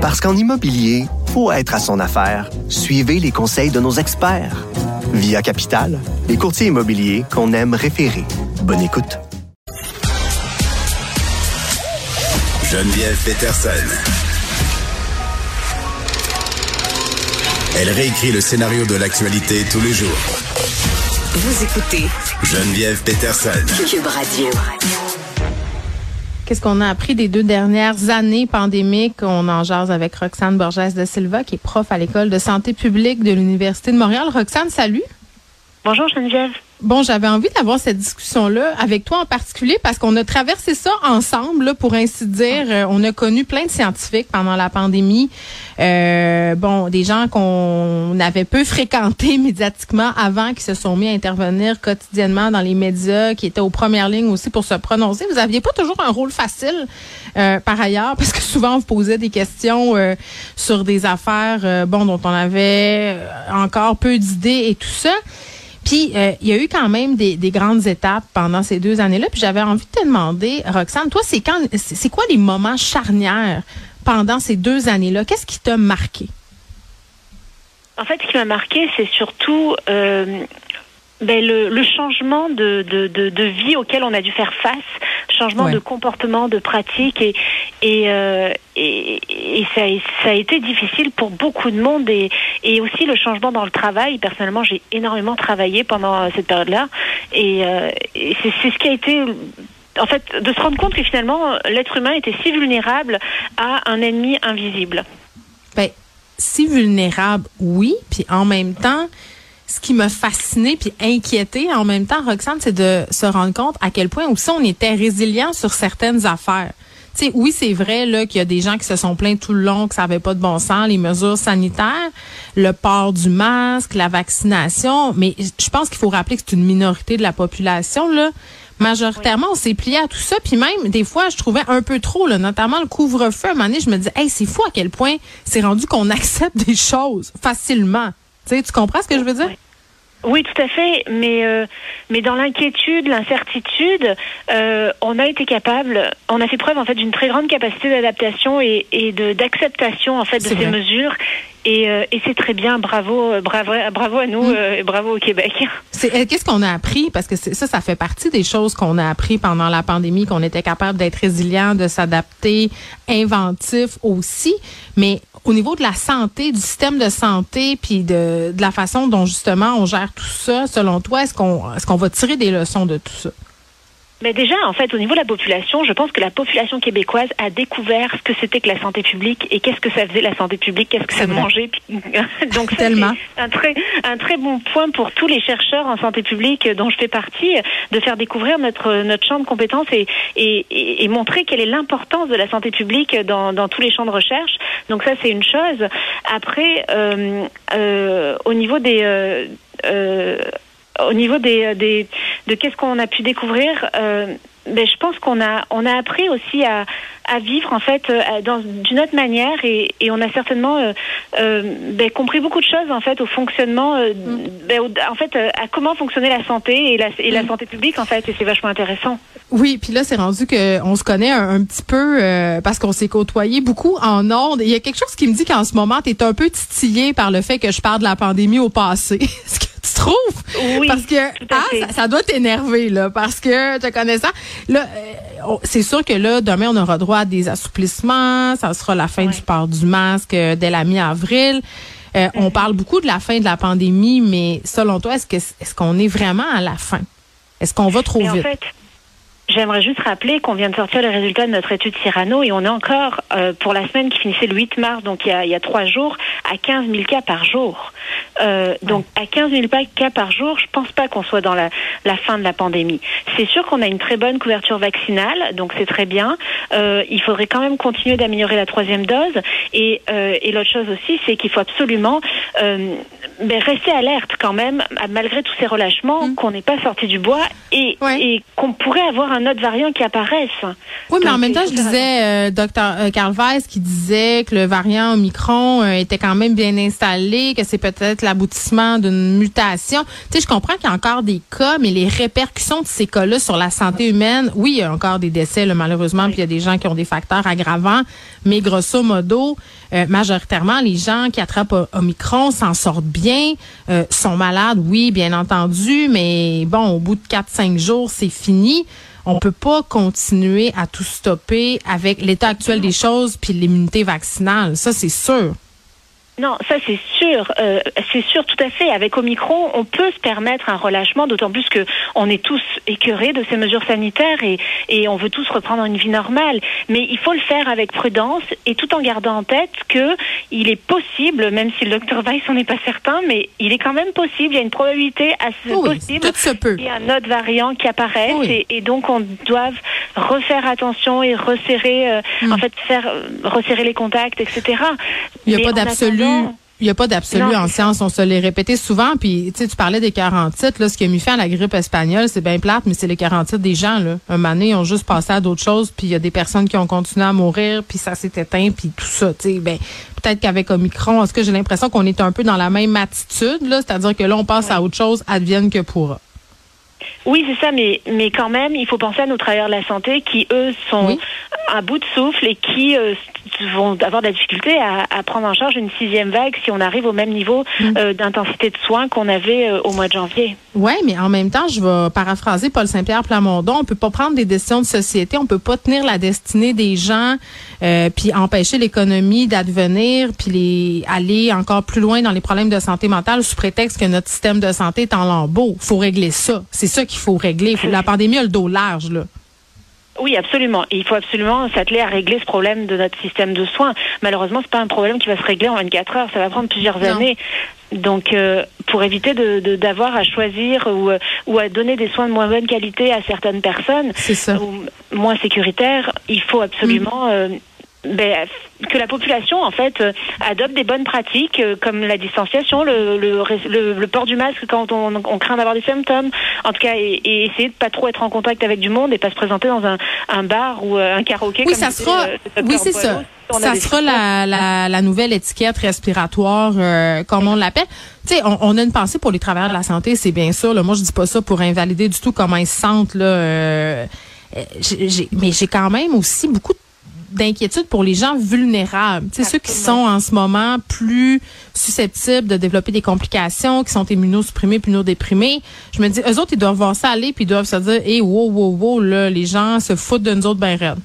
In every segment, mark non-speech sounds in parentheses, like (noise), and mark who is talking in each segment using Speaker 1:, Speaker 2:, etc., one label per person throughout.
Speaker 1: Parce qu'en immobilier, faut être à son affaire. Suivez les conseils de nos experts. Via Capital, les courtiers immobiliers qu'on aime référer. Bonne écoute.
Speaker 2: Geneviève Peterson. Elle réécrit le scénario de l'actualité tous les jours.
Speaker 3: Vous écoutez
Speaker 2: Geneviève Peterson.
Speaker 3: Cube Radio.
Speaker 4: Qu'est-ce qu'on a appris des deux dernières années pandémiques? On en jase avec Roxane Borges de Silva, qui est prof à l'École de santé publique de l'Université de Montréal. Roxane, salut.
Speaker 5: Bonjour Geneviève.
Speaker 4: Bon, j'avais envie d'avoir cette discussion-là avec toi en particulier parce qu'on a traversé ça ensemble, là, pour ainsi dire. Euh, on a connu plein de scientifiques pendant la pandémie. Euh, bon, des gens qu'on avait peu fréquentés (laughs) médiatiquement avant, qui se sont mis à intervenir quotidiennement dans les médias, qui étaient aux premières lignes aussi pour se prononcer. Vous aviez pas toujours un rôle facile, euh, par ailleurs, parce que souvent on vous posait des questions euh, sur des affaires, euh, bon, dont on avait encore peu d'idées et tout ça. Puis, euh, il y a eu quand même des, des, grandes étapes pendant ces deux années-là. Puis, j'avais envie de te demander, Roxane, toi, c'est quand, c'est quoi les moments charnières pendant ces deux années-là? Qu'est-ce qui t'a marqué?
Speaker 5: En fait, ce qui m'a marqué, c'est surtout euh, ben, le, le, changement de, de, de, de, vie auquel on a dû faire face, changement ouais. de comportement, de pratique, et, et, euh, et, et ça, ça, a été difficile pour beaucoup de monde, et, et aussi le changement dans le travail. Personnellement, j'ai énormément travaillé pendant cette période-là, et, euh, et c'est ce qui a été en fait, de se rendre compte que finalement, l'être humain était si vulnérable à un ennemi invisible.
Speaker 4: Ben, si vulnérable, oui, puis en même temps, ce qui m'a fasciné puis inquiété en même temps, Roxane, c'est de se rendre compte à quel point aussi on était résilient sur certaines affaires. Tu sais, oui, c'est vrai là qu'il y a des gens qui se sont plaints tout le long que ça n'avait pas de bon sens, les mesures sanitaires, le port du masque, la vaccination, mais je pense qu'il faut rappeler que c'est une minorité de la population là. Majoritairement, on s'est plié à tout ça, puis même des fois, je trouvais un peu trop, là, notamment le couvre-feu. À un moment donné, je me disais, hey, c'est fou à quel point c'est rendu qu'on (laughs) accepte des choses facilement. Tu comprends ce que je veux dire?
Speaker 5: Oui, tout à fait, mais euh, mais dans l'inquiétude, l'incertitude, euh, on a été capable, on a fait preuve en fait d'une très grande capacité d'adaptation et, et de d'acceptation en fait de ces vrai. mesures. Et, euh, et c'est très bien, bravo, bravo, bravo à nous, mmh. bravo au Québec. (laughs)
Speaker 4: Qu'est-ce qu'on a appris? Parce que ça, ça fait partie des choses qu'on a appris pendant la pandémie, qu'on était capable d'être résilient, de s'adapter, inventif aussi. Mais au niveau de la santé, du système de santé, puis de, de la façon dont justement on gère tout ça, selon toi, est-ce qu'on est-ce qu'on va tirer des leçons de tout ça?
Speaker 5: Mais déjà, en fait, au niveau de la population, je pense que la population québécoise a découvert ce que c'était que la santé publique et qu'est-ce que ça faisait la santé publique, qu'est-ce que ça mangeait. (laughs) Donc, c'est un très, un très bon point pour tous les chercheurs en santé publique dont je fais partie, de faire découvrir notre, notre champ de compétences et, et, et, et montrer quelle est l'importance de la santé publique dans, dans tous les champs de recherche. Donc ça, c'est une chose. Après, euh, euh, au niveau des... Euh, euh au niveau des, des de qu'est-ce qu'on a pu découvrir, euh, ben, je pense qu'on a on a appris aussi à, à vivre en fait euh, d'une autre manière et, et, on a certainement euh, euh, ben, compris beaucoup de choses en fait au fonctionnement euh, mm. ben, en fait à comment fonctionnait la santé et la, et la mm. santé publique en fait et c'est vachement intéressant.
Speaker 4: Oui, puis là c'est rendu que on se connaît un, un petit peu parce qu'on s'est côtoyé beaucoup en ondes. Il y a quelque chose qui me dit qu'en ce moment tu es un peu titillé par le fait que je parle de la pandémie au passé. (laughs) tu trouves?
Speaker 5: Oui.
Speaker 4: Parce que ah, ça, ça, doit t'énerver, là, parce que te connaissant. Là, euh, c'est sûr que là, demain, on aura droit à des assouplissements. Ça sera la fin du port du masque euh, dès la mi-avril. Euh, mm -hmm. On parle beaucoup de la fin de la pandémie, mais selon toi, est-ce que est-ce qu'on est vraiment à la fin? Est-ce qu'on va trop
Speaker 5: mais
Speaker 4: vite?
Speaker 5: En fait, J'aimerais juste rappeler qu'on vient de sortir les résultats de notre étude Cyrano et on est encore, euh, pour la semaine qui finissait le 8 mars, donc il y a, il y a trois jours, à 15 000 cas par jour. Euh, donc à 15 000 cas par jour, je pense pas qu'on soit dans la, la, fin de la pandémie. C'est sûr qu'on a une très bonne couverture vaccinale, donc c'est très bien. Euh, il faudrait quand même continuer d'améliorer la troisième dose. Et, euh, et l'autre chose aussi, c'est qu'il faut absolument ben, rester alerte quand même, malgré tous ces relâchements, mm. qu'on n'est pas sorti du bois et, et qu'on pourrait avoir un autre variant qui apparaisse.
Speaker 4: Oui, mais en même temps, je disais, docteur Carl Weiss qui disait que le variant Omicron était quand même bien installé, que c'est peut-être l'aboutissement d'une mutation. Tu sais, je comprends qu'il y a encore des cas, mais les répercussions de ces cas-là sur la santé humaine, oui, il y a encore des décès, malheureusement, puis il y a des gens qui ont des facteurs aggravants, mais grosso modo, euh, majoritairement, les gens qui attrapent Omicron s'en sortent bien, euh, sont malades, oui, bien entendu, mais bon, au bout de 4-5 jours, c'est fini. On peut pas continuer à tout stopper avec l'état actuel des choses puis l'immunité vaccinale. Ça, c'est sûr.
Speaker 5: Non, ça c'est sûr, euh, c'est sûr tout à fait. Avec Omicron, on peut se permettre un relâchement, d'autant plus que on est tous écœurés de ces mesures sanitaires et, et on veut tous reprendre une vie normale. Mais il faut le faire avec prudence et tout en gardant en tête que il est possible, même si le docteur Weiss n'en est pas certain, mais il est quand même possible. Il y a une probabilité assez possible qu'il y ait un autre variant qui apparaisse et, donc on doit refaire attention et resserrer, euh, en hmm. fait, faire resserrer les contacts, etc.
Speaker 4: Il n'y a pas d'absolu il n'y a pas d'absolu en science, on se l'est répété souvent. Puis, tu parlais des 40 là, ce qui a mis fin à la grippe espagnole, c'est bien plate, mais c'est les 40 des gens, là. Un moment donné, ils ont juste passé à d'autres choses, puis il y a des personnes qui ont continué à mourir, puis ça s'est éteint, puis tout ça, tu sais, ben, peut-être qu'avec Omicron, est-ce que j'ai l'impression qu'on est un peu dans la même attitude, là, c'est-à-dire que là, on passe à autre chose, advienne que pourra.
Speaker 5: Oui, c'est ça, mais, mais quand même, il faut penser à nos travailleurs de la santé qui, eux, sont à bout de souffle et qui euh, vont avoir de la difficulté à, à, prendre en charge une sixième vague si on arrive au même niveau mm. euh, d'intensité de soins qu'on avait euh, au mois de janvier.
Speaker 4: Oui, mais en même temps, je vais paraphraser Paul Saint-Pierre Plamondon. On peut pas prendre des décisions de société, on peut pas tenir la destinée des gens, puis empêcher l'économie d'advenir, puis les aller encore plus loin dans les problèmes de santé mentale sous prétexte que notre système de santé est en lambeaux. Faut régler ça. C'est ça qu'il faut régler. La pandémie a le dos large, là.
Speaker 5: Oui, absolument. il faut absolument s'atteler à régler ce problème de notre système de soins. Malheureusement, c'est pas un problème qui va se régler en 24 heures. Ça va prendre plusieurs années. Donc, euh, pour éviter de, d'avoir à choisir ou, ou à donner des soins de moins bonne qualité à certaines personnes, ou moins sécuritaires, il faut absolument mm. euh, ben, que la population en fait euh, adopte des bonnes pratiques euh, comme la distanciation, le, le, le, port du masque quand on, on craint d'avoir des symptômes, en tout cas et, essayer de pas trop être en contact avec du monde et pas se présenter dans un, un bar ou euh, un karaoké.
Speaker 4: Oui, ça sera. oui, c'est ça. Ça sera la, la, la, nouvelle étiquette respiratoire, comme on l'appelle. Tu sais, on, on, a une pensée pour les travailleurs de la santé, c'est bien sûr. Là, moi, je dis pas ça pour invalider du tout comment ils se sentent là. mais j'ai quand même aussi beaucoup de d'inquiétude pour les gens vulnérables, c'est ceux qui sont en ce moment plus susceptibles de développer des complications, qui sont immunosupprimés, immunodéprimés. Je me dis, eux autres, ils doivent voir ça aller, puis ils doivent se dire, hé, hey, wow, wow, wow, là, les gens se foutent de nous autres ben raides.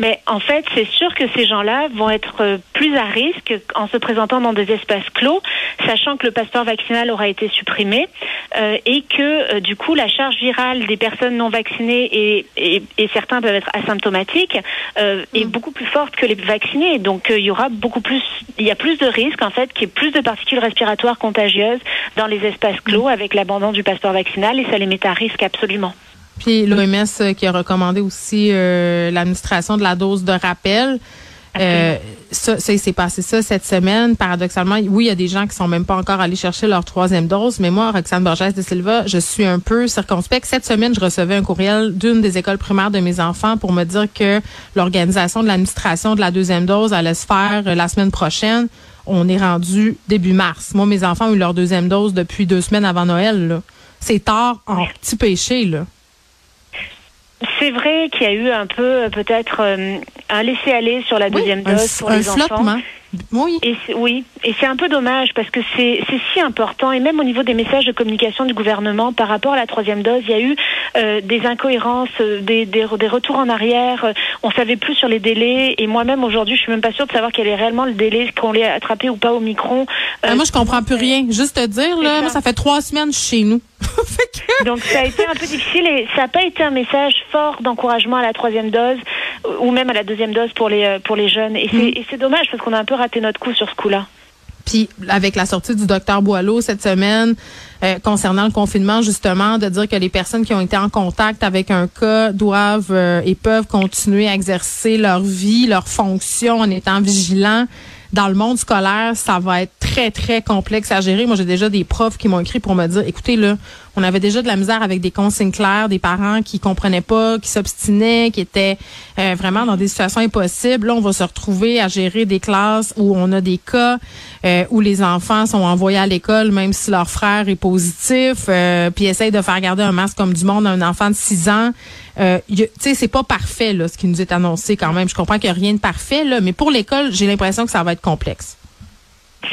Speaker 5: Mais en fait, c'est sûr que ces gens-là vont être euh, plus à risque en se présentant dans des espaces clos, sachant que le passeport vaccinal aura été supprimé euh, et que euh, du coup la charge virale des personnes non vaccinées et, et, et certains peuvent être asymptomatiques est mm. beaucoup plus forte que les vaccinés. Donc il y aura beaucoup plus, il y a plus de risques en fait qu'il y ait plus de particules respiratoires contagieuses dans les espaces clos mm. avec l'abandon du passeport vaccinal et ça les met à risque absolument.
Speaker 4: Puis l'OMS euh, qui a recommandé aussi euh, l'administration de la dose de rappel. Euh, ça, ça s'est passé ça cette semaine. Paradoxalement, oui, il y a des gens qui sont même pas encore allés chercher leur troisième dose, mais moi, Roxane Borges de Silva, je suis un peu circonspect. Cette semaine, je recevais un courriel d'une des écoles primaires de mes enfants pour me dire que l'organisation de l'administration de la deuxième dose allait se faire la semaine prochaine. On est rendu début mars. Moi, mes enfants ont eu leur deuxième dose depuis deux semaines avant Noël. C'est tard en petit péché, là.
Speaker 5: C'est vrai qu'il y a eu un peu peut-être euh, un laisser-aller sur la deuxième dose pour les enfants.
Speaker 4: Oui.
Speaker 5: Et oui, et c'est un peu dommage parce que c'est si important et même au niveau des messages de communication du gouvernement par rapport à la troisième dose, il y a eu euh, des incohérences, euh, des, des, des, retours en arrière. On savait plus sur les délais et moi-même aujourd'hui, je suis même pas sûre de savoir quel est réellement le délai qu'on l'ait attrapé ou pas au micron.
Speaker 4: Ah, moi, je comprends plus rien. Juste te dire là, ça. ça fait trois semaines chez nous. (laughs)
Speaker 5: Donc ça a été un peu difficile et ça n'a pas été un message fort d'encouragement à la troisième dose ou même à la deuxième dose pour les pour les jeunes. Et c'est mm. dommage parce qu'on a un peu raté notre coup sur ce coup-là.
Speaker 4: Puis avec la sortie du docteur Boileau cette semaine euh, concernant le confinement, justement, de dire que les personnes qui ont été en contact avec un cas doivent euh, et peuvent continuer à exercer leur vie, leur fonction en étant vigilants. dans le monde scolaire, ça va être très, très complexe à gérer. Moi, j'ai déjà des profs qui m'ont écrit pour me dire, écoutez, là, on avait déjà de la misère avec des consignes claires, des parents qui comprenaient pas, qui s'obstinaient, qui étaient euh, vraiment dans des situations impossibles. Là, on va se retrouver à gérer des classes où on a des cas euh, où les enfants sont envoyés à l'école même si leur frère est positif, euh, puis essayent de faire garder un masque comme du monde à un enfant de 6 ans. Euh, tu sais, c'est pas parfait là, ce qui nous est annoncé quand même. Je comprends qu'il n'y a rien de parfait là, mais pour l'école, j'ai l'impression que ça va être complexe.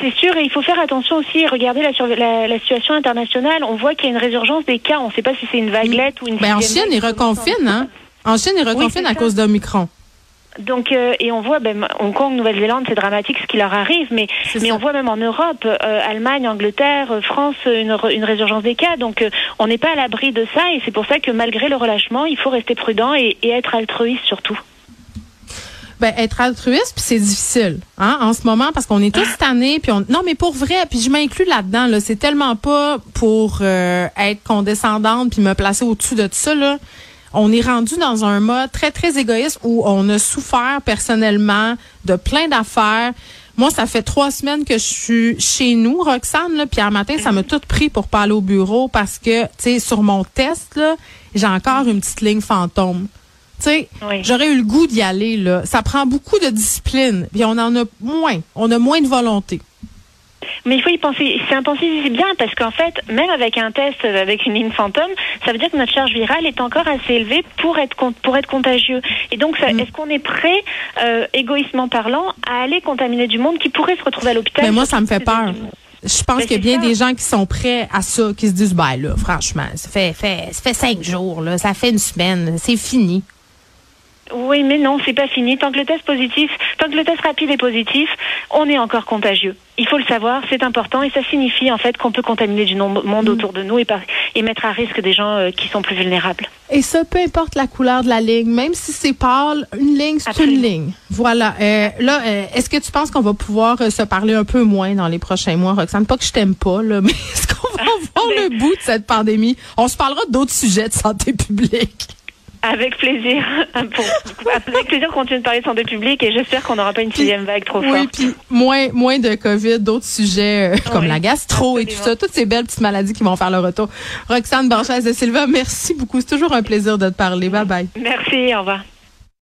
Speaker 5: C'est sûr, et il faut faire attention aussi, regarder la, la, situation internationale. On voit qu'il y a une résurgence des cas. On ne sait pas si c'est une vaguelette ou une.
Speaker 4: Ben en Chine, ils reconfinent, hein? En Chine, ils reconfinent à cause d'Omicron.
Speaker 5: Donc euh, et on voit ben, Hong Kong, Nouvelle-Zélande, c'est dramatique ce qui leur arrive, mais mais on voit même en Europe, euh, Allemagne, Angleterre, euh, France, une, une résurgence des cas. Donc on n'est pas à l'abri de ça et c'est pour ça que malgré le relâchement, il faut rester prudent et, et être altruiste surtout.
Speaker 4: Ben, être altruiste, puis c'est difficile, hein, en ce moment, parce qu'on est tous tannés, puis on, non, mais pour vrai, puis je m'inclus là-dedans, là, c'est tellement pas pour euh, être condescendante puis me placer au-dessus de tout ça, là. On est rendu dans un mode très, très égoïste où on a souffert personnellement de plein d'affaires. Moi, ça fait trois semaines que je suis chez nous, Roxane, là, puis un matin, ça m'a tout pris pour pas aller au bureau parce que, tu sais, sur mon test, là, j'ai encore une petite ligne fantôme. Tu sais, j'aurais eu le goût d'y aller, là. Ça prend beaucoup de discipline, puis on en a moins. On a moins de volonté.
Speaker 5: Mais il faut y penser. C'est un c'est bien parce qu'en fait, même avec un test avec une ligne fantôme, ça veut dire que notre charge virale est encore assez élevée pour être pour être contagieux. Et donc, mm. est-ce qu'on est prêt, euh, égoïstement parlant, à aller contaminer du monde qui pourrait se retrouver à l'hôpital?
Speaker 4: Mais moi, ça me fait peur. Je pense qu'il y a bien des gens qui sont prêts à ça, qui se disent, ben là, franchement, ça fait, fait, ça fait cinq jours, là, ça fait une semaine, c'est fini.
Speaker 5: Oui, mais non, c'est pas fini. Tant que le test positif, tant que le test rapide est positif, on est encore contagieux. Il faut le savoir, c'est important et ça signifie en fait qu'on peut contaminer du monde mm. autour de nous et, et, mettre à risque des gens euh, qui sont plus vulnérables.
Speaker 4: Et ça, peu importe la couleur de la ligne, même si c'est pâle, une ligne, c'est une ligne. Voilà. Euh, là, euh, est-ce que tu penses qu'on va pouvoir se parler un peu moins dans les prochains mois, Roxane? Pas que je t'aime pas, là, (laughs) mais est-ce qu'on va (laughs) voir le bout de cette pandémie? On se parlera d'autres sujets de santé publique.
Speaker 5: Avec plaisir. (laughs) avec plaisir, qu'on continue de parler de santé publique et j'espère qu'on n'aura pas une sixième vague trop forte.
Speaker 4: Oui, puis moins, moins de COVID, d'autres sujets euh, comme la gastro et tout ça, toutes ces belles petites maladies qui vont faire le retour. Roxane Borges de Silva, merci beaucoup. C'est toujours un plaisir de te parler. Bye bye.
Speaker 5: Merci, au revoir.